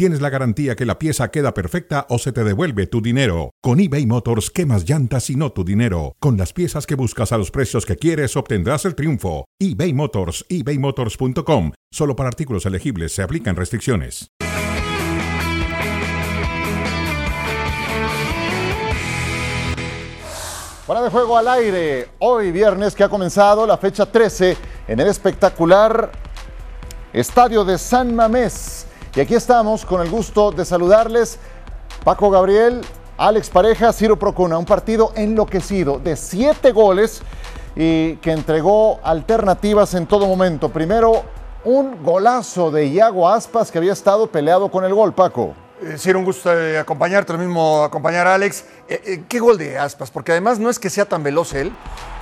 tienes la garantía que la pieza queda perfecta o se te devuelve tu dinero. Con eBay Motors, más llantas y no tu dinero? Con las piezas que buscas a los precios que quieres, obtendrás el triunfo. eBay Motors, ebaymotors.com. Solo para artículos elegibles se aplican restricciones. Fuera de juego al aire, hoy viernes que ha comenzado la fecha 13 en el espectacular Estadio de San Mamés y aquí estamos con el gusto de saludarles. Paco Gabriel, Alex Pareja, Ciro Procuna, un partido enloquecido de siete goles y que entregó alternativas en todo momento. Primero, un golazo de Iago Aspas que había estado peleado con el gol, Paco. Eh, Ciro, un gusto de acompañarte, lo mismo acompañar a Alex. Eh, eh, ¿Qué gol de Aspas? Porque además no es que sea tan veloz él,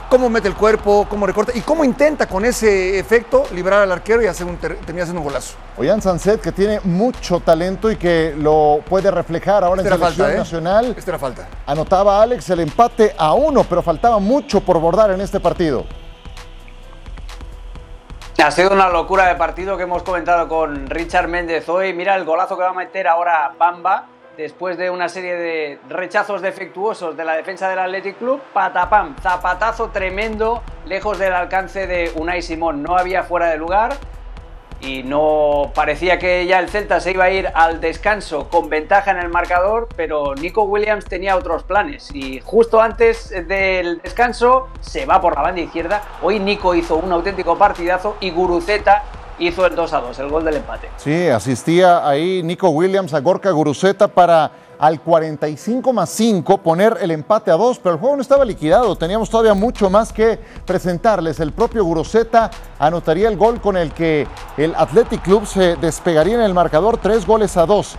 cómo mete el cuerpo, cómo recorta y cómo intenta con ese efecto librar al arquero y hacer un, terminar haciendo un golazo. Ollán Sanset, que tiene mucho talento y que lo puede reflejar ahora en selección falta, ¿eh? nacional. Esta era falta. Anotaba Alex el empate a uno, pero faltaba mucho por bordar en este partido. Ha sido una locura de partido que hemos comentado con Richard Méndez hoy. Mira el golazo que va a meter ahora Bamba después de una serie de rechazos defectuosos de la defensa del Athletic Club, patapam, zapatazo tremendo, lejos del alcance de Unai Simón. No había fuera de lugar y no parecía que ya el Celta se iba a ir al descanso con ventaja en el marcador, pero Nico Williams tenía otros planes y justo antes del descanso se va por la banda izquierda. Hoy Nico hizo un auténtico partidazo y Guruceta hizo el 2 a 2, el gol del empate. Sí, asistía ahí Nico Williams a Gorka Guruceta para al 45 más 5 poner el empate a 2, pero el juego no estaba liquidado, teníamos todavía mucho más que presentarles. El propio Guruceta anotaría el gol con el que el Athletic Club se despegaría en el marcador, tres goles a 2.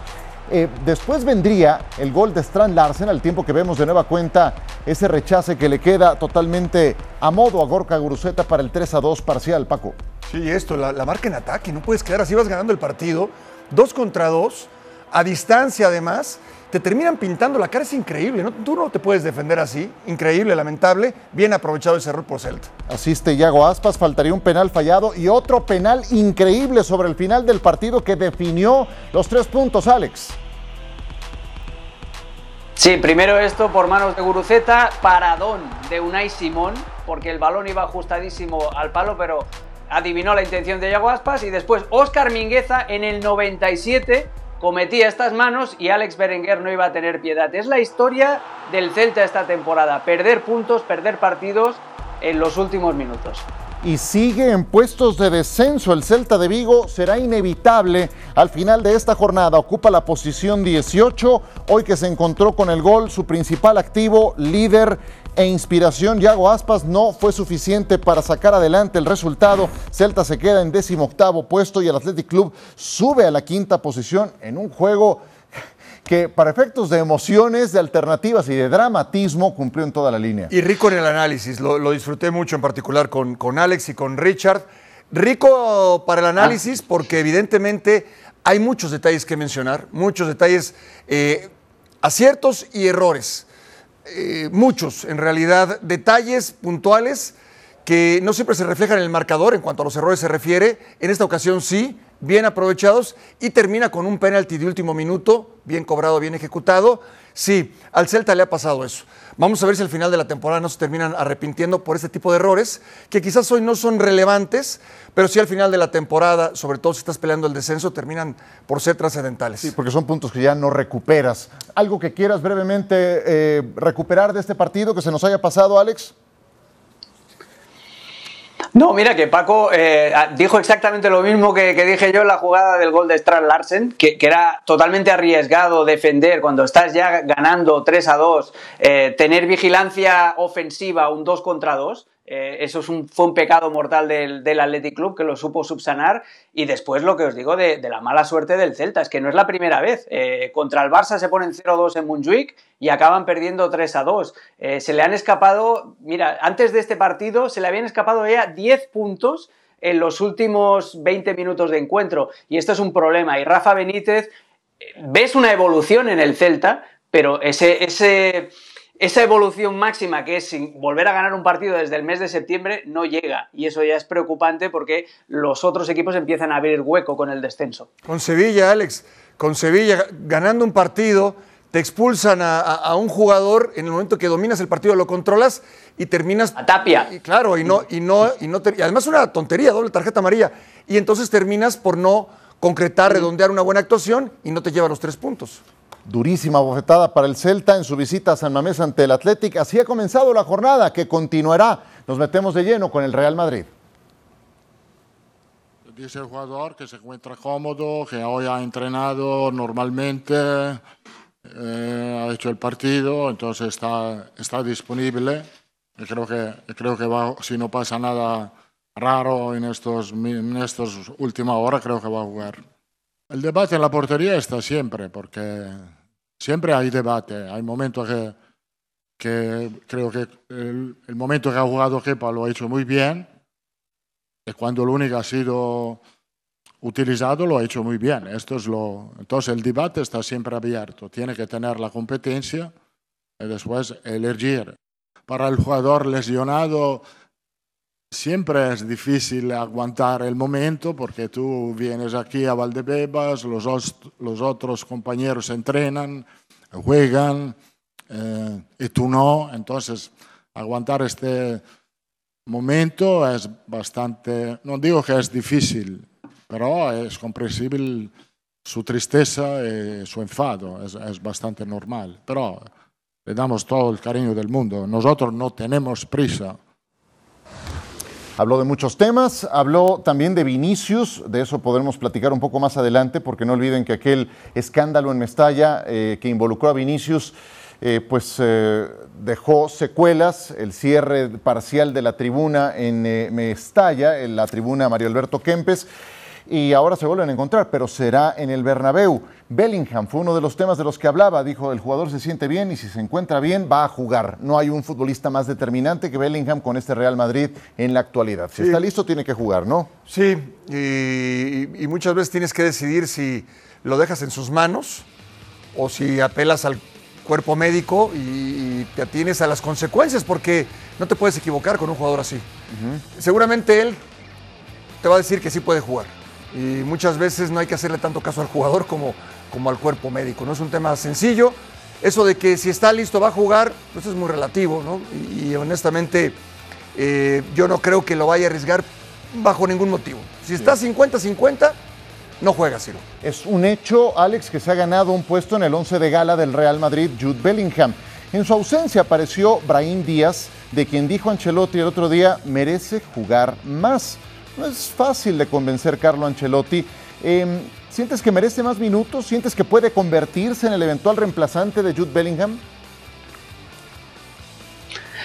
Eh, después vendría el gol de Strand Larsen, al tiempo que vemos de nueva cuenta ese rechace que le queda totalmente a modo a Gorka Guruceta para el 3 a 2 parcial, Paco. Sí, esto, la, marca en ataque, no puedes quedar así, vas ganando el partido, dos contra dos, a distancia además, te terminan pintando la cara, es increíble, ¿no? tú no te puedes defender así, increíble, lamentable, bien aprovechado ese error por Celta. Asiste Yago Aspas, faltaría un penal fallado y otro penal increíble sobre el final del partido que definió los tres puntos, Alex. Sí, primero esto por manos de Guruceta, paradón de Unai Simón, porque el balón iba ajustadísimo al palo, pero adivinó la intención de Yago Aspas y después Oscar Mingueza en el 97 cometía estas manos y Alex Berenguer no iba a tener piedad. Es la historia del Celta esta temporada, perder puntos, perder partidos en los últimos minutos y sigue en puestos de descenso. El Celta de Vigo será inevitable al final de esta jornada. Ocupa la posición 18. Hoy que se encontró con el gol, su principal activo, líder e inspiración, Yago Aspas, no fue suficiente para sacar adelante el resultado. Celta se queda en décimo octavo puesto y el Athletic Club sube a la quinta posición en un juego que para efectos de emociones, de alternativas y de dramatismo cumplió en toda la línea. Y rico en el análisis, lo, disfruté mucho en particular con, con, Alex y con Richard. Rico para el análisis porque evidentemente hay muchos detalles que mencionar, muchos detalles, eh, aciertos y errores. Eh, muchos, en realidad, detalles puntuales que no siempre se reflejan en el marcador en cuanto a los errores se refiere. En esta ocasión sí, bien aprovechados y termina con un penalti de último minuto, bien cobrado, bien ejecutado. Sí, al Celta le ha pasado eso. Vamos a ver si al final de la temporada no se terminan arrepintiendo por este tipo de errores, que quizás hoy no son relevantes, pero sí al final de la temporada, sobre todo si estás peleando el descenso, terminan por ser trascendentales. Sí, porque son puntos que ya no recuperas. ¿Algo que quieras brevemente eh, recuperar de este partido que se nos haya pasado, Alex? No, mira que Paco eh, dijo exactamente lo mismo que, dije yo en la jugada del gol de Strand Larsen, que, era totalmente arriesgado defender cuando estás ya ganando 3 a 2, eh, tener vigilancia ofensiva un 2 contra 2. Eh, eso fue un pecado mortal del, Athletic Club que lo supo subsanar. Y después lo que os digo de, la mala suerte del Celta, es que no es la primera vez. Eh, contra el Barça se ponen 0-2 en Montjuic y acaban perdiendo 3-2. Eh, se le han escapado, mira, antes de este partido se le habían escapado ya 10 puntos en los últimos 20 minutos de encuentro. Y esto es un problema. Y Rafa Benítez, eh, ves una evolución en el Celta, pero ese, esa evolución máxima que es volver a ganar un partido desde el mes de septiembre no llega. Y eso ya es preocupante porque los otros equipos empiezan a abrir hueco con el descenso. Con Sevilla, Alex, con Sevilla ganando un partido te expulsan a, un jugador en el momento que dominas el partido, lo controlas y terminas. A Tapia. Y, claro, y no, y no, y no y además una tontería, doble tarjeta amarilla. Y entonces terminas por no concretar, redondear una buena actuación y no te lleva los tres puntos. Durísima bofetada para el Celta en su visita a San Mamés ante el Athletic. Así ha comenzado la jornada que continuará. Nos metemos de lleno con el Real Madrid. Dice el jugador que se encuentra cómodo, que hoy ha entrenado normalmente, eh, ha hecho el partido, entonces está, está disponible. Y creo que, creo que va, si no pasa nada raro en estos, en estos últimas horas, creo que va a jugar. El debate en la portería está siempre, porque siempre hay debate. Hay momentos que, creo que el, el, momento que ha jugado Kepa lo ha hecho muy bien, y cuando el único ha sido utilizado lo ha hecho muy bien. Esto es lo, entonces el debate está siempre abierto. Tiene que tener la competencia y después elegir. Para el jugador lesionado siempre es difícil aguantar el momento porque tú vienes aquí a Valdebebas, los, otros compañeros entrenan, juegan eh, y tú no. Entonces aguantar este momento es bastante, no digo que es difícil, pero es comprensible su tristeza y su enfado, es, bastante normal. Pero le damos todo el cariño del mundo. Nosotros no tenemos prisa. Habló de muchos temas, habló también de Vinicius, de eso podremos platicar un poco más adelante, porque no olviden que aquel escándalo en Mestalla eh, que involucró a Vinicius, eh, pues eh, dejó secuelas, el cierre parcial de la tribuna en Mestalla, en la tribuna Mario Alberto Kempes y ahora se vuelven a encontrar, pero será en el Bernabéu. Bellingham fue uno de los temas de los que hablaba, dijo, el jugador se siente bien y si se encuentra bien va a jugar. No hay un futbolista más determinante que Bellingham con este Real Madrid en la actualidad. Si está listo tiene que jugar, ¿no? Sí, y, muchas veces tienes que decidir si lo dejas en sus manos o si apelas al cuerpo médico y, te atienes a las consecuencias, porque no te puedes equivocar con un jugador así. Seguramente él te va a decir que sí puede jugar y muchas veces no hay que hacerle tanto caso al jugador como, como al cuerpo médico. No es un tema sencillo. Eso de que si está listo va a jugar, pues es muy relativo, ¿no? Y, honestamente eh, yo no creo que lo vaya a arriesgar bajo ningún motivo. Si está 50-50, no juega, Ciro. Es un hecho, Alex, que se ha ganado un puesto en el 11 de gala del Real Madrid, Jude Bellingham. En su ausencia apareció Brahim Díaz, de quien dijo Ancelotti el otro día, merece jugar más. No es fácil de convencer Carlo Ancelotti. Em, ¿Sientes que merece más minutos? ¿Sientes que puede convertirse en el eventual reemplazante de Jude Bellingham?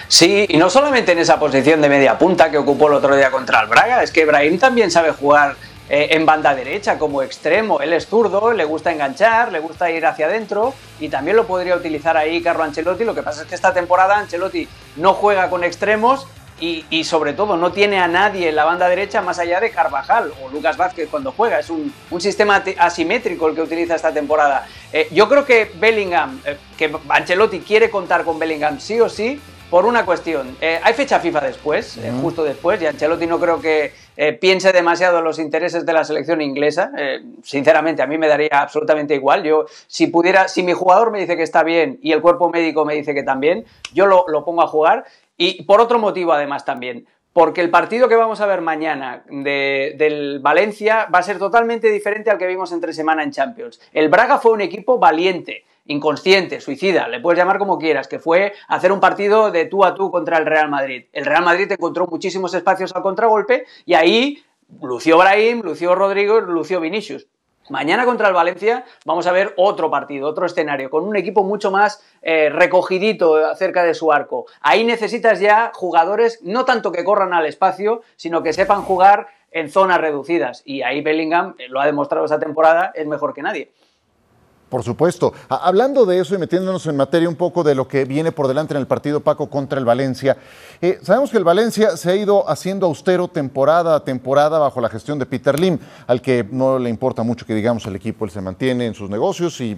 Sí, y no solamente en esa posición de media punta que ocupó el otro día contra el Braga, es que Brahim también sabe jugar eh, en banda derecha como extremo. Él es zurdo, le gusta enganchar, le gusta ir hacia adentro y también lo podría utilizar ahí Carlo Ancelotti. Lo que pasa es que esta temporada Ancelotti no juega con extremos y, sobre todo no tiene a nadie en la banda derecha más allá de Carvajal o Lucas Vázquez cuando juega. Es un, sistema asimétrico el que utiliza esta temporada. Eh, yo creo que Bellingham, eh, que Ancelotti quiere contar con Bellingham sí o sí, por una cuestión. Eh, hay fecha FIFA después, justo después, y Ancelotti no creo que piense demasiado en los intereses de la selección inglesa. sinceramente, a mí me daría absolutamente igual. Yo, si pudiera, si mi jugador me dice que está bien y el cuerpo médico me dice que también, yo lo, lo pongo a jugar. Y por otro motivo, además, también. Porque el partido que vamos a ver mañana del Valencia va a ser totalmente diferente al que vimos entre semana en Champions. El Braga fue un equipo valiente, inconsciente, suicida, le puedes llamar como quieras, que fue hacer un partido de tú a tú contra el Real Madrid. El Real Madrid encontró muchísimos espacios al contragolpe y ahí lució Brahim, lució Rodrigo, lució Vinicius. Mañana contra el Valencia vamos a ver otro partido, otro escenario, con un equipo mucho más eh, recogidito acerca de su arco. Ahí necesitas ya jugadores no tanto que corran al espacio, sino que sepan jugar en zonas reducidas. Y ahí Bellingham, eh, lo ha demostrado esta temporada, es mejor que nadie. Por supuesto. Hablando de eso y metiéndonos en materia un poco de lo que viene por delante en el partido Paco contra el Valencia, eh, sabemos que el Valencia se ha ido haciendo austero temporada a temporada bajo la gestión de Peter Lim, al que no le importa mucho que digamos el equipo, él se mantiene en sus negocios y,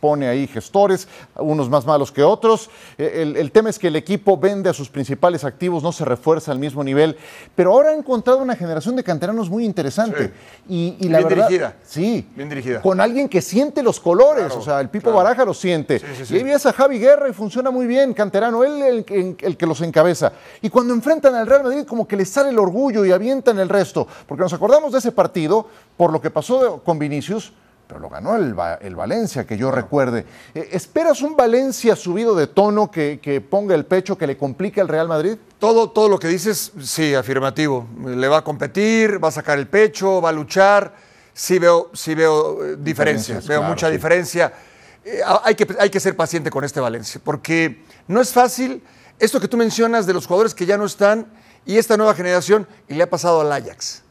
pone ahí gestores, unos más malos que otros. Eh, el, tema es que el equipo vende a sus principales activos, no se refuerza al mismo nivel, pero ahora ha encontrado una generación de canteranos muy interesante. Y, la Bien dirigida. Sí. Bien dirigida. Con alguien que siente los colores o sea, el Pipo Baraja lo siente. y ahí ves a Javi Guerra y funciona muy bien, canterano, él el, el, que los encabeza. Y cuando enfrentan al Real Madrid, como que les sale el orgullo y avientan el resto. Porque nos acordamos de ese partido, por lo que pasó con Vinicius, pero lo ganó el, Valencia, que yo recuerde. Eh, ¿Esperas un Valencia subido de tono que, ponga el pecho, que le complique al Real Madrid? Todo, todo lo que dices, sí, afirmativo. Le va a competir, va a sacar el pecho, va a luchar sí veo, sí veo eh, diferencias, veo mucha diferencia. Eh, hay, que, hay que ser paciente con este Valencia, porque no es fácil esto que tú mencionas de los jugadores que ya no están y esta nueva generación, y le ha pasado al Ajax.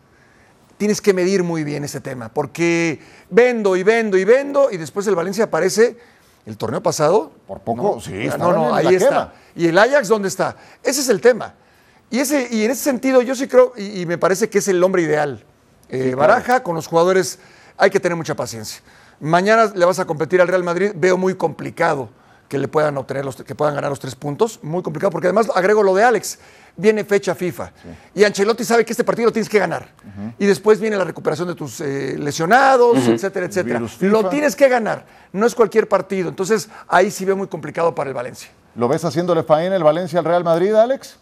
Tienes que medir muy bien ese tema, porque vendo y vendo y vendo, y después el Valencia aparece el torneo pasado. Por poco, sí, no, no, ahí está. ¿Y el Ajax dónde está? Ese es el tema. Y, ese, y en ese sentido, yo sí creo, y me parece que es el hombre ideal eh, Baraja, con los jugadores hay que tener mucha paciencia. Mañana le vas a competir al Real Madrid, veo muy complicado que le puedan obtener los, que puedan ganar los tres puntos, muy complicado, porque además agrego lo de Alex, viene fecha FIFA y Ancelotti sabe que este partido lo tienes que ganar y después viene la recuperación de tus eh, lesionados, etcétera, etcétera. Lo tienes que ganar, no es cualquier partido, entonces ahí sí veo muy complicado para el Valencia. ¿Lo ves haciéndole faena el Valencia al Real Madrid, Alex?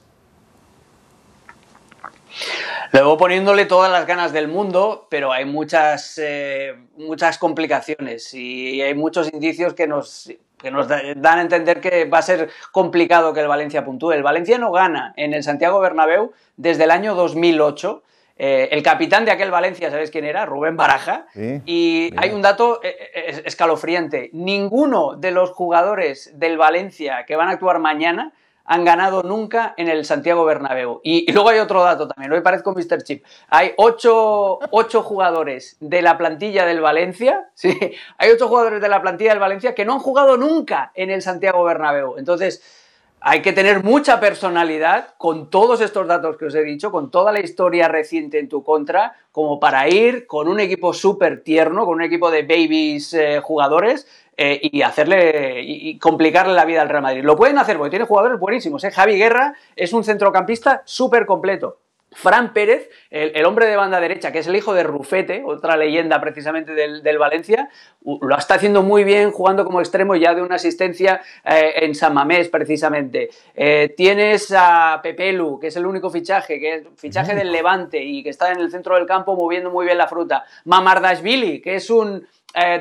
Luego poniéndole todas las ganas del mundo, pero hay muchas, eh, muchas complicaciones y hay muchos indicios que nos, nos dan a entender que va a ser complicado que el Valencia puntúe. El Valencia no gana en el Santiago Bernabéu desde el año 2008. Eh, el capitán de aquel Valencia, ¿sabes quién era? Rubén Baraja. y hay un dato eh, escalofriante. Ninguno de los jugadores del Valencia que van a actuar mañana han ganado nunca en el Santiago Bernabéu. Y, luego hay otro dato también, hoy parezco Mr. Chip. Hay ocho, jugadores de la plantilla del Valencia, sí, hay ocho jugadores de la plantilla del Valencia que no han jugado nunca en el Santiago Bernabéu. Entonces, hay que tener mucha personalidad con todos estos datos que os he dicho, con toda la historia reciente en tu contra, como para ir con un equipo súper tierno, con un equipo de babies eh, jugadores eh, y hacerle y complicarle la vida al Real Madrid. Lo pueden hacer porque tiene jugadores buenísimos. ¿eh? Javi Guerra es un centrocampista súper completo. Fran Pérez, el, hombre de banda derecha, que es el hijo de Rufete, otra leyenda precisamente del, Valencia, lo está haciendo muy bien jugando como extremo ya de una asistencia eh, en San Mamés precisamente. tienes a Pepelu, que es el único fichaje, que es fichaje del Levante y que está en el centro del campo moviendo muy bien la fruta. Mamardashvili, que es un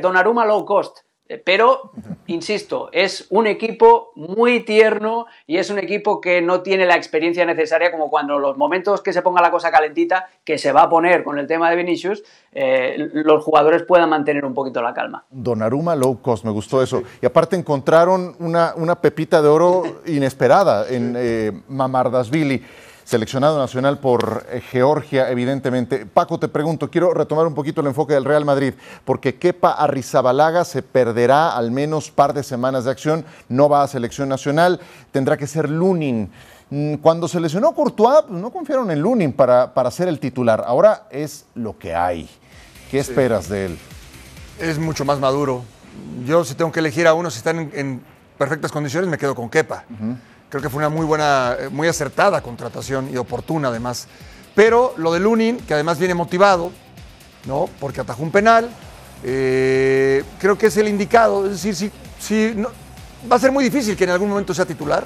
Donnarumma low cost. Eh, pero, insisto, es un equipo muy tierno y es un equipo que no tiene la experiencia necesaria como cuando los momentos que se ponga la cosa calentita, que se va a poner con el tema de Vinicius, eh, los jugadores puedan mantener un poquito la calma. Donaruma low cost, me gustó eso. Y aparte encontraron una, pepita de oro inesperada en eh, Mamardasvili seleccionado nacional por eh, Georgia, evidentemente. Paco, te pregunto, quiero retomar un poquito el enfoque del Real Madrid, porque Kepa Arrizabalaga se perderá al menos par de semanas de acción, no va a selección nacional, tendrá que ser Lunin. Mm, cuando se lesionó Courtois, pues no confiaron en Lunin para, para ser el titular. Ahora es lo que hay. ¿Qué esperas de él? Es mucho más maduro. Yo si tengo que elegir a uno, si están en, perfectas condiciones, me quedo con Kepa. Creo que fue una muy buena, eh, muy acertada contratación y oportuna además. Pero lo de Lunin, que además viene motivado, ¿no? Porque atajó un penal, eh, creo que es el indicado. Es decir, si, va a ser muy difícil que en algún momento sea titular.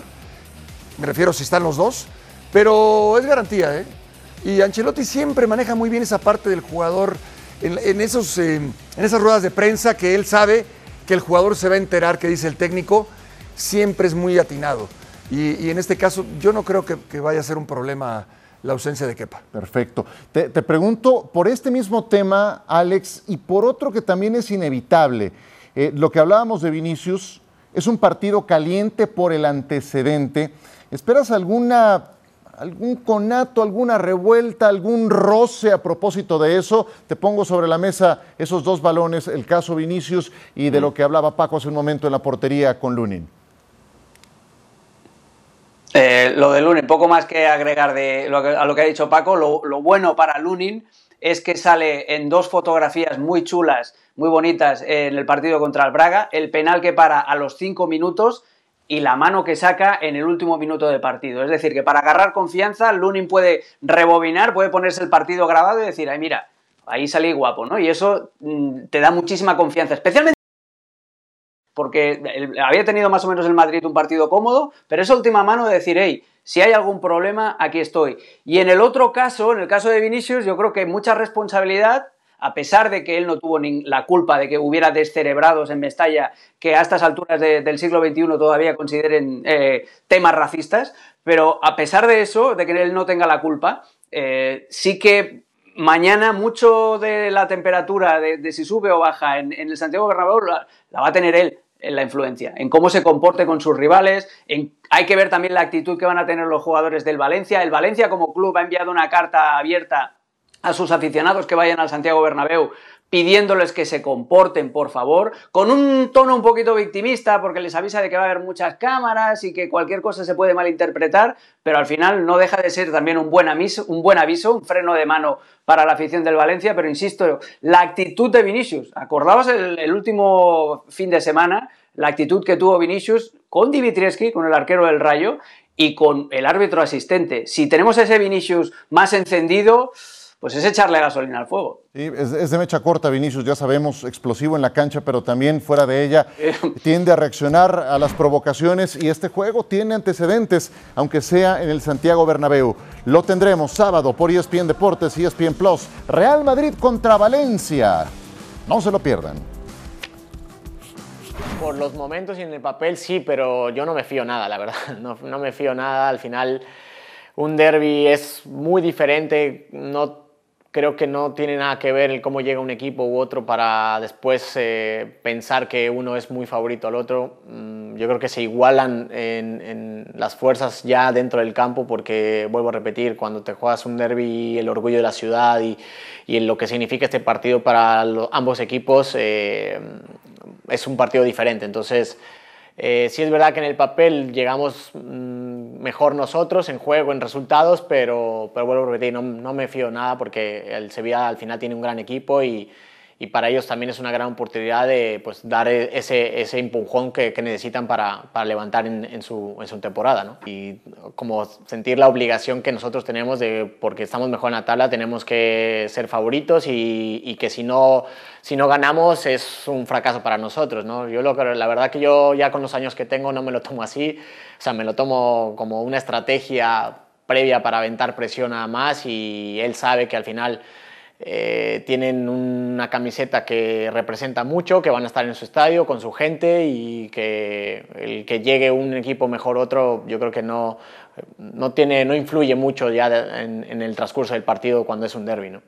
Me refiero si están los dos. Pero es garantía, ¿eh? Y Ancelotti siempre maneja muy bien esa parte del jugador en, esos, eh, en esas ruedas de prensa que él sabe que el jugador se va a enterar que dice el técnico, siempre es muy atinado. Y, en este caso, yo no creo que, vaya a ser un problema la ausencia de Kepa. Perfecto. Te, pregunto por este mismo tema, Alex, y por otro que también es inevitable. Eh, lo que hablábamos de Vinicius es un partido caliente por el antecedente. ¿Esperas alguna algún conato, alguna revuelta, algún roce a propósito de eso. Te pongo sobre la mesa esos dos balones, el caso Vinicius y de lo que hablaba Paco hace un momento en la portería con Lunin. Eh, lo de Lunin, poco más que agregar de a lo que ha dicho Paco. Lo, lo, bueno para Lunin es que sale en dos fotografías muy chulas, muy bonitas en el partido contra el Braga. El penal que para a los cinco minutos y la mano que saca en el último minuto de partido. Es decir, que para agarrar confianza, Lunin puede rebobinar, puede ponerse el partido grabado y decir, ay, mira, ahí salí guapo, ¿no? Y eso mm, te da muchísima confianza, especialmente porque había tenido más o menos el Madrid un partido cómodo, pero esa última mano de decir, hey, si hay algún problema, aquí estoy. Y en el otro caso, en el caso de Vinicius, yo creo que mucha responsabilidad a pesar de que él no tuvo ni la culpa de que hubiera descerebrados en Mestalla que a estas alturas del siglo XXI todavía consideren eh, temas racistas, pero a pesar de eso, de que él no tenga la culpa, eh, sí que mañana mucho de la temperatura, de, si sube o baja en, el Santiago Bernabéu, la, va a tener él en la influencia, en cómo se comporte con sus rivales, hay que ver también la actitud que van a tener los jugadores del Valencia. El Valencia como club ha enviado una carta abierta a sus aficionados que vayan al Santiago Bernabéu pidiéndoles que se comporten, por favor, con un tono un poquito victimista, porque les avisa de que va a haber muchas cámaras y que cualquier cosa se puede malinterpretar, pero al final no deja de ser también un buen, aviso, un buen aviso, un freno de mano para la afición del Valencia, pero insisto, la actitud de Vinicius, acordabas el, último fin de semana, la actitud que tuvo Vinicius con Dimitrievski, con el arquero del Rayo, y con el árbitro asistente. Si tenemos ese Vinicius más encendido, pues es echarle gasolina al fuego. Sí, es, de mecha corta, Vinicius, ya sabemos, explosivo en la cancha, pero también fuera de ella tiende a reaccionar a las provocaciones y este juego tiene antecedentes, aunque sea en el Santiago Bernabéu. Lo tendremos sábado por ESPN Deportes y ESPN Plus. Real Madrid contra Valencia. No se lo pierdan. Por los momentos y en el papel sí, pero yo no me fío nada, la verdad. No, no me fío nada. Al final, un derby es muy diferente. No creo que no tiene nada que ver el cómo llega un equipo u otro para después eh, pensar que uno es muy favorito al otro. Mm, yo creo que se igualan en, las fuerzas ya dentro del campo porque, vuelvo a repetir, cuando te juegas un derby, el orgullo de la ciudad y, y lo que significa este partido para ambos equipos eh, es un partido diferente. Entonces, eh, sí es verdad que en el papel llegamos mm, mejor nosotros en juego, en resultados, pero, pero vuelvo a repetir, no, no me fío nada porque el Sevilla al final tiene un gran equipo y, y para ellos también es una gran oportunidad de pues, dar ese, ese empujón que, necesitan para, para levantar en, su, en, su, temporada. ¿no? Y como sentir la obligación que nosotros tenemos de, porque estamos mejor en la tabla, tenemos que ser favoritos y, y, que si no, si no ganamos es un fracaso para nosotros. ¿no? Yo lo, la verdad que yo ya con los años que tengo no me lo tomo así, o sea, me lo tomo como una estrategia previa para aventar presión a más y él sabe que al final eh, tienen una camiseta que representa mucho, que van a estar en su estadio con su gente y que el que llegue un equipo mejor otro, yo creo que no, no, tiene, no influye mucho ya en, el transcurso del partido cuando es un derby. ¿no?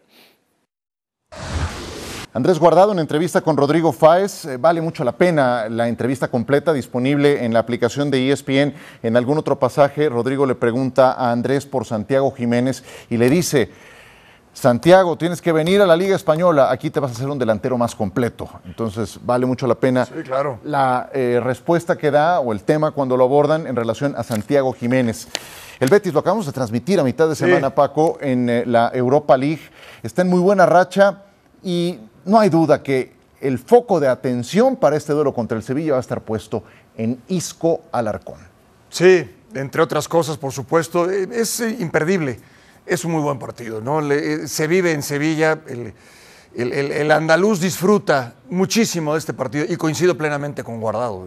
Andrés Guardado, en entrevista con Rodrigo Fáez, eh, vale mucho la pena la entrevista completa disponible en la aplicación de ESPN. En algún otro pasaje, Rodrigo le pregunta a Andrés por Santiago Jiménez y le dice, Santiago, tienes que venir a la Liga Española, aquí te vas a hacer un delantero más completo. Entonces, vale mucho la pena claro. la eh, respuesta que da o el tema cuando lo abordan en relación a Santiago Jiménez. El Betis lo acabamos de transmitir a mitad de semana, Paco, en eh, la Europa League. Está en muy buena racha y no hay duda que el foco de atención para este duelo contra el Sevilla va a estar puesto en Isco Alarcón. Sí, entre otras cosas, por supuesto, eh, es imperdible es un muy buen partido, ¿no? Eh, se vive en Sevilla, el, andaluz disfruta muchísimo de este partido y coincido plenamente con Guardado.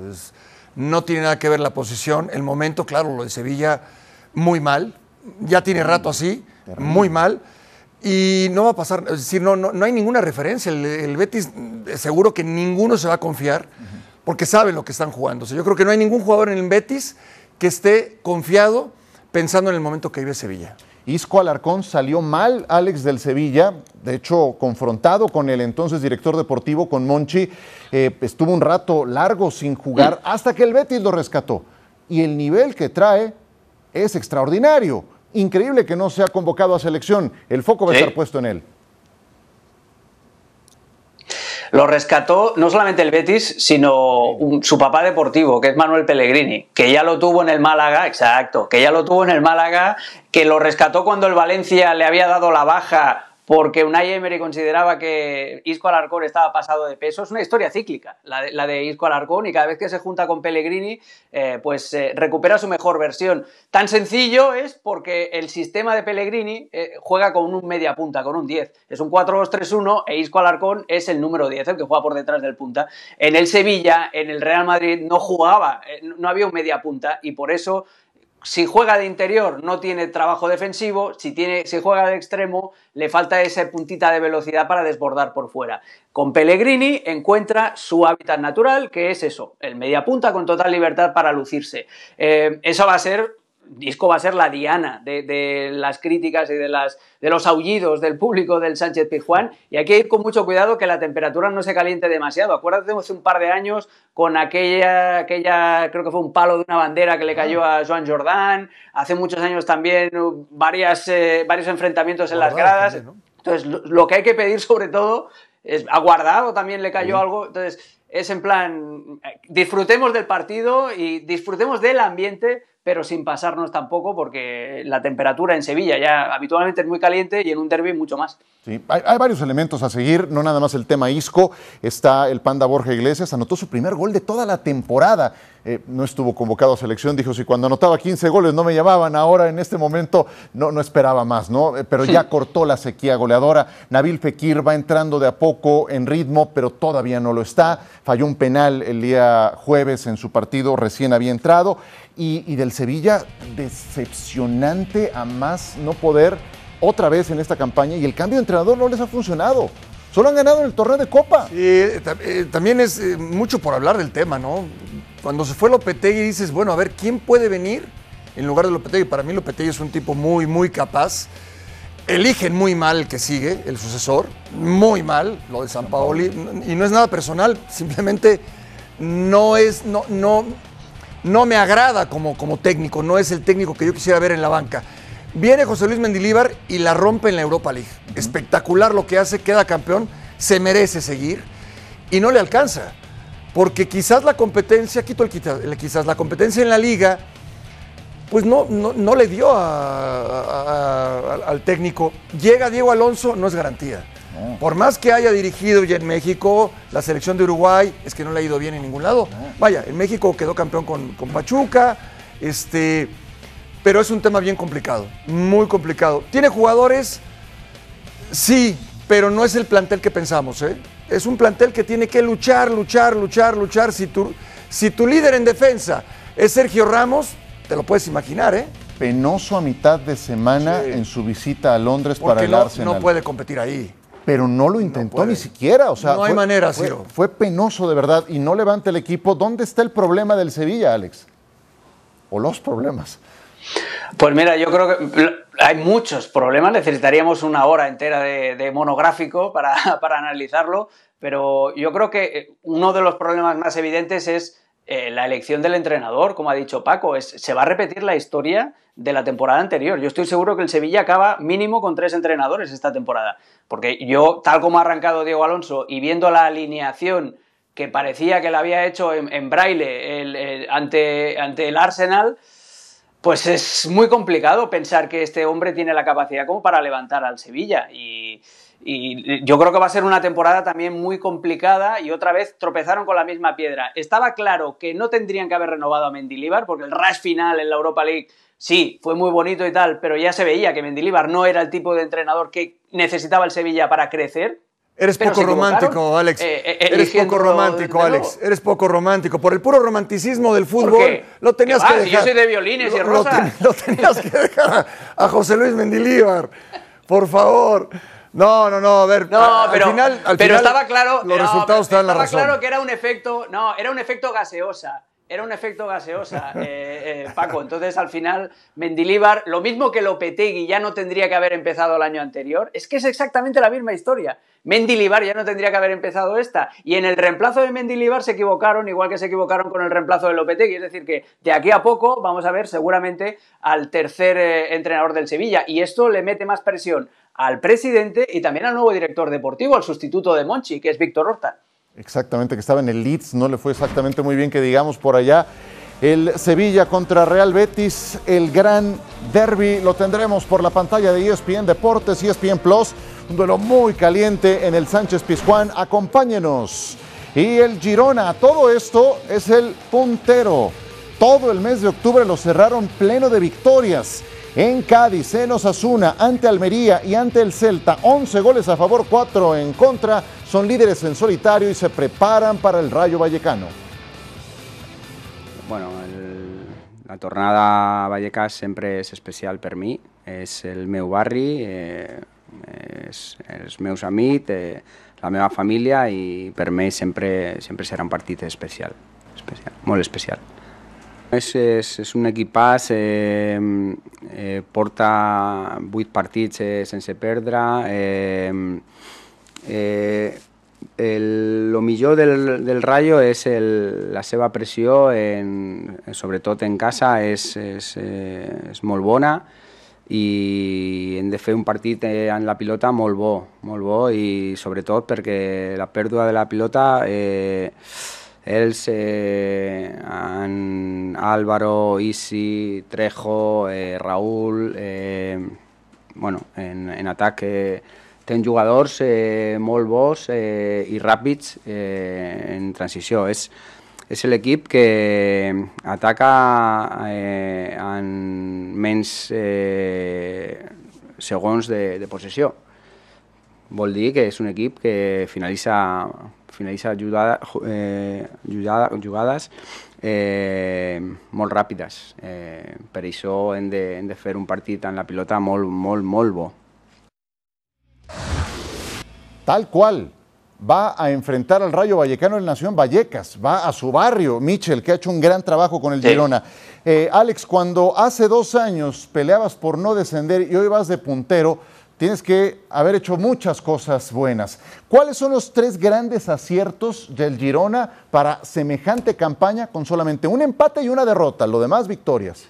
no tiene nada que ver la posición, el momento, claro, lo de Sevilla muy mal, ya tiene rato así, muy mal. Y no va a pasar, es decir, no, no, hay ninguna referencia. El, Betis, seguro que ninguno se va a confiar porque saben lo que están jugando. yo creo que no hay ningún jugador en el Betis que esté confiado pensando en el momento que vive Sevilla. Isco Alarcón salió mal, Alex del Sevilla, de hecho confrontado con el entonces director deportivo, con Monchi, eh, estuvo un rato largo sin jugar hasta que el Betis lo rescató. Y el nivel que trae es extraordinario. Increíble que no sea convocado a selección. El foco va a estar puesto en él. Lo rescató no solamente el Betis, sino su papá deportivo, que es Manuel Pellegrini, que ya lo tuvo en el Málaga, exacto, que ya lo tuvo en el Málaga, que lo rescató cuando el Valencia le había dado la baja porque Unai Emery consideraba que Isco Alarcón estaba pasado de peso. Es una historia cíclica, la de, Isco Alarcón, y cada vez que se junta con Pellegrini, eh, pues eh, recupera su mejor versión. Tan sencillo es porque el sistema de Pellegrini eh, juega con un media punta, con un 10. Es un 4-2-3-1 e Isco Alarcón es el número 10, el que juega por detrás del punta. En el Sevilla, en el Real Madrid, no jugaba, no había un media punta, y por eso si juega de interior no tiene trabajo defensivo, si, tiene, si juega de extremo le falta esa puntita de velocidad para desbordar por fuera. Con Pellegrini encuentra su hábitat natural, que es eso, el media punta con total libertad para lucirse. Eh, eso va a ser Disco va a ser la diana de, las críticas y de, las, de los aullidos del público del Sánchez Pizjuán. Y hay que ir con mucho cuidado que la temperatura no se caliente demasiado. Acuérdate hace un par de años con aquella, aquella, creo que fue un palo de una bandera que le cayó a Joan Jordán. Hace muchos años también varias, eh, varios enfrentamientos en las gradas. Entonces, lo, que hay que pedir sobre todo es, aguardado también le cayó algo. Entonces, es en plan, eh, disfrutemos del partido y disfrutemos del ambiente pero sin pasarnos tampoco porque la temperatura en Sevilla ya habitualmente es muy caliente y en un derby mucho más. Sí, hay, varios elementos a seguir, no nada más el tema Isco, está el Panda Borja Iglesias, anotó su primer gol de toda la temporada, eh, no estuvo convocado a selección, dijo si cuando anotaba 15 goles no me llamaban, ahora en este momento no, no esperaba más, ¿no? Eh, pero ya cortó la sequía goleadora, Nabil Fekir va entrando de a poco en ritmo, pero todavía no lo está, falló un penal el día jueves en su partido, recién había entrado, y, y del Sevilla decepcionante a más no poder otra vez en esta campaña y el cambio de entrenador no les ha funcionado. Solo han ganado en el torneo de Copa. Eh, eh, también es eh, mucho por hablar del tema, ¿no? Cuando se fue Lopetegui dices, bueno, a ver, ¿quién puede venir en lugar de Lopetegui? Para mí Lopetegui es un tipo muy, muy capaz. Eligen muy mal el que sigue, el sucesor, muy mal, lo de San Paoli, y no es nada personal, simplemente no es, no, no, no me agrada como, como técnico, no es el técnico que yo quisiera ver en la banca. Viene José Luis Mendilíbar y la rompe en la Europa League. Espectacular lo que hace, queda campeón, se merece seguir y no le alcanza. Porque quizás la competencia, quito el quizás, la competencia en la liga, pues no, no, le dio al técnico. Llega Diego Alonso, no es garantía. Por más que haya dirigido ya en México, la selección de Uruguay, es que no le ha ido bien en ningún lado. Vaya, en México quedó campeón con, con Pachuca, este, pero es un tema bien complicado, muy complicado. ¿Tiene jugadores? Sí, pero no es el plantel que pensamos. ¿eh? Es un plantel que tiene que luchar, luchar, luchar, luchar. Si tu, si tu líder en defensa es Sergio Ramos, te lo puedes imaginar, ¿eh? Penoso a mitad de semana en su visita a Londres para el no, No puede competir ahí. Pero no lo intentó ni siquiera. O sea, no hay manera, fue, fue penoso de verdad y no levanta el equipo. ¿Dónde está el problema del Sevilla, Alex? O los problemas. Pues mira, yo creo que hay muchos problemas, necesitaríamos una hora entera de, monográfico para, analizarlo, pero yo creo que eh, uno de los problemas más evidentes es eh, la elección del entrenador, como ha dicho Paco, es, se va a repetir la historia de la temporada anterior. Yo estoy seguro que el Sevilla acaba mínimo con tres entrenadores esta temporada, porque yo, tal como ha arrancado Diego Alonso y viendo la alineación que parecía que la había hecho en, braille ante, ante el Arsenal, pues es muy complicado pensar que este hombre tiene la capacidad como para levantar al Sevilla. Yo creo que va a ser una temporada también muy complicada y otra vez tropezaron con la misma piedra. Estaba claro que no tendrían que haber renovado a Mendilibar porque el rush final en la Europa League sí, fue muy bonito y tal, pero ya se veía que Mendilibar no era el tipo de entrenador que necesitaba el Sevilla para crecer Eres poco romántico, Alex. Eh, eh, Eres poco romántico, Alex. Eres poco romántico. Por el puro romanticismo del fútbol, lo tenías que dejar. yo soy de violines y rosa. Lo, tenías que dejar a, José Luis Mendilíbar. Por favor. No, no, no, a ver. No, pero, al final, pero estaba claro. Los resultados están en la razón. Estaba claro que era un efecto. No, era un efecto gaseosa. Era un efecto gaseosa, eh, eh, Paco. Entonces, al final, Mendilíbar, lo mismo que Lopetegui ya no tendría que haber empezado el año anterior, es que es exactamente la misma historia. Mendilibar ya no tendría que haber empezado esta. Y en el reemplazo de Mendilibar se equivocaron, igual que se equivocaron con el reemplazo de Lopetegui. Es decir, que de aquí a poco vamos a ver seguramente al tercer eh, entrenador del Sevilla. Y esto le mete más presión al presidente y también al nuevo director deportivo, al sustituto de Monchi, que es Víctor Horta. Exactamente, que estaba en el Leeds, no le fue exactamente muy bien que digamos por allá. El Sevilla contra Real Betis, el gran derby, lo tendremos por la pantalla de ESPN Deportes, ESPN Plus, un duelo muy caliente en el Sánchez Pizjuán, acompáñenos. Y el Girona, todo esto es el puntero. Todo el mes de octubre lo cerraron pleno de victorias. En Cádiz, en Osasuna, ante Almería y ante el Celta, 11 goles a favor, 4 en contra son líderes en solitario y se preparan para el Rayo Vallecano. Bueno, el, la tornada Vallecas sempre és especial per mi, és el meu barri, eh, és meus eh, la meva família i per mi sempre, sempre serà un partit especial, especial especial. És, és, és un equipàs, eh, eh, porta vuit partits eh, sense perdre, eh, eh, el, lo millor del, del Rayo és el, la seva pressió, en, sobretot en casa, és, és, eh, és molt bona i hem de fer un partit en la pilota molt bo, molt bo i sobretot perquè la pèrdua de la pilota eh, ells, eh, en Álvaro, Isi, Trejo, eh, Raúl, eh, bueno, en, en atac eh, ten jugadors eh, molt bons eh, i ràpids eh, en transició. És, és l'equip que ataca eh, en menys eh, segons de, de possessió. Vol dir que és un equip que finalitza, finalitza jugada, eh, jugada, jugades eh, molt ràpides. Eh, per això hem de, hem de fer un partit en la pilota molt, molt, molt bo. Tal cual. Va a enfrentar al Rayo Vallecano en Nación Vallecas, va a su barrio, Michel, que ha hecho un gran trabajo con el Sí. Girona. Eh, Alex, cuando hace dos años peleabas por no descender y hoy vas de puntero, tienes que haber hecho muchas cosas buenas. ¿Cuáles son los tres grandes aciertos del Girona para semejante campaña con solamente un empate y una derrota? Lo demás, victorias.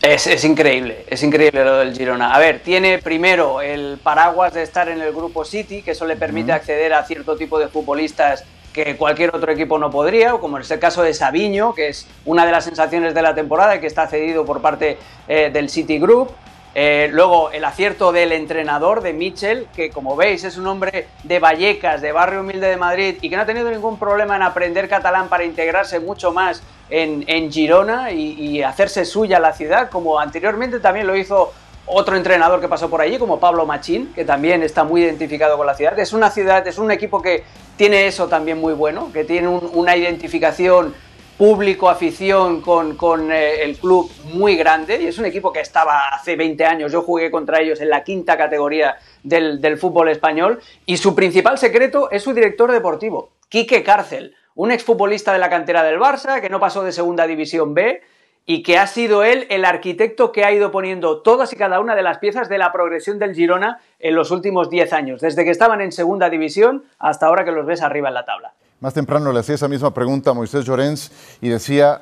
Es, es increíble, es increíble lo del Girona. A ver, tiene primero el paraguas de estar en el grupo City, que eso le permite acceder a cierto tipo de futbolistas que cualquier otro equipo no podría, o como es el caso de Sabiño, que es una de las sensaciones de la temporada y que está cedido por parte eh, del City Group. Eh, luego el acierto del entrenador, de Mitchell, que como veis es un hombre de Vallecas, de barrio humilde de Madrid, y que no ha tenido ningún problema en aprender catalán para integrarse mucho más en, en Girona y, hacerse suya la ciudad, como anteriormente también lo hizo otro entrenador que pasó por allí, como Pablo Machín, que también está muy identificado con la ciudad. Es una ciudad, es un equipo que tiene eso también muy bueno, que tiene un- una identificación público, afición con, con, eh, el club muy grande. Y es un equipo que estaba hace 20 años, yo jugué contra ellos en la quinta categoría del, del fútbol español. Y su principal secreto es su director deportivo, Quique Cárcel, un exfutbolista de la cantera del Barça que no pasó de segunda división B y que ha sido él el arquitecto que ha ido poniendo todas y cada una de las piezas de la progresión del Girona en los últimos 10 años, desde que estaban en segunda división hasta ahora que los ves arriba en la tabla. Más temprano le hacía esa misma pregunta a Moisés Llorens y decía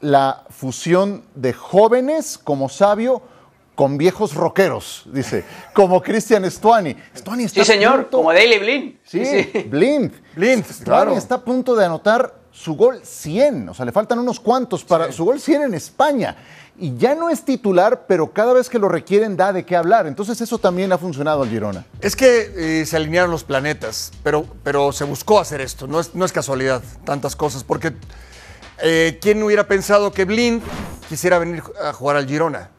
la fusión de jóvenes como sabio con viejos rockeros, dice, como Cristian Stuani. Stuani está Sí, señor, punto- como Daily Blind. Sí, Blind. Blind, Stuani claro. está a punto de anotar su gol 100, o sea, le faltan unos cuantos para su gol 100 en España. Y ya no es titular, pero cada vez que lo requieren da de qué hablar. Entonces eso también ha funcionado al Girona. Es que eh, se alinearon los planetas, pero, pero se buscó hacer esto, no es, no es casualidad, tantas cosas, porque eh, ¿quién hubiera pensado que Blind quisiera venir a jugar al Girona?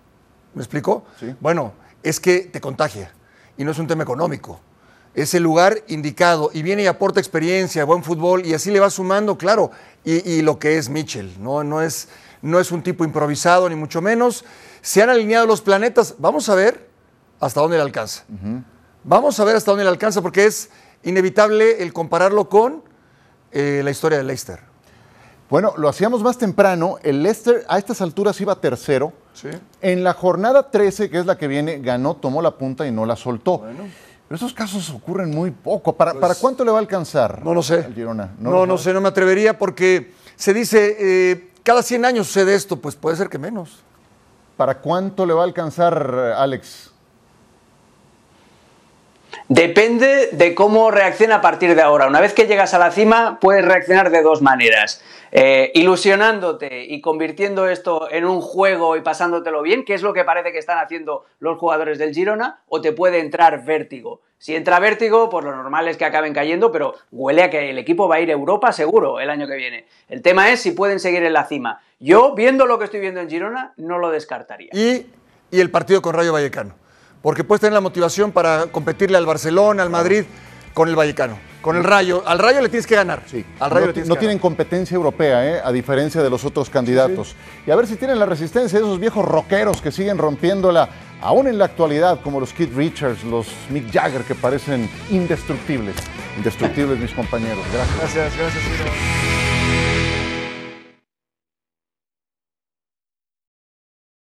¿Me explico? Sí. Bueno, es que te contagia y no es un tema económico. Es el lugar indicado y viene y aporta experiencia, buen fútbol y así le va sumando, claro, y, y lo que es Mitchell, ¿no? No, es, no es un tipo improvisado ni mucho menos. Se han alineado los planetas, vamos a ver hasta dónde le alcanza. Vamos a ver hasta dónde le alcanza porque es inevitable el compararlo con eh, la historia de Leicester. Bueno, lo hacíamos más temprano. El Leicester a estas alturas iba tercero. Sí. En la jornada 13, que es la que viene, ganó, tomó la punta y no la soltó. Pero esos casos ocurren muy poco. ¿Para, ¿para cuánto le va a alcanzar? No lo sé. al Girona? No, lo no, sé, no me atrevería porque se dice, eh, cada 100 años sucede esto, pues puede ser que menos. ¿Para cuánto le va a alcanzar, Alex? Depende de cómo reacciona a partir de ahora. Una vez que llegas a la cima, puedes reaccionar de dos maneras. Eh, ilusionándote y convirtiendo esto en un juego y pasándotelo bien, que es lo que parece que están haciendo los jugadores del Girona, o te puede entrar vértigo. Si entra vértigo, pues lo normal es que acaben cayendo, pero huele a que el equipo va a ir a Europa seguro el año que viene. El tema es si pueden seguir en la cima. Yo, viendo lo que estoy viendo en Girona, no lo descartaría. Y, y el partido con Rayo Vallecano. Porque puedes tener la motivación para competirle al Barcelona, al Madrid, con el Vallecano. Con el Rayo. Al Rayo le tienes que ganar. Sí, Al Rayo no, le tienes no que tienen ganar. competencia europea, ¿eh? a diferencia de los otros candidatos. Y a ver si tienen la resistencia de esos viejos rockeros que siguen rompiéndola, aún en la actualidad, como los Keith Richards, los Mick Jagger, que parecen indestructibles. Indestructibles, mis compañeros. Gracias. Gracias, gracias. Ciro.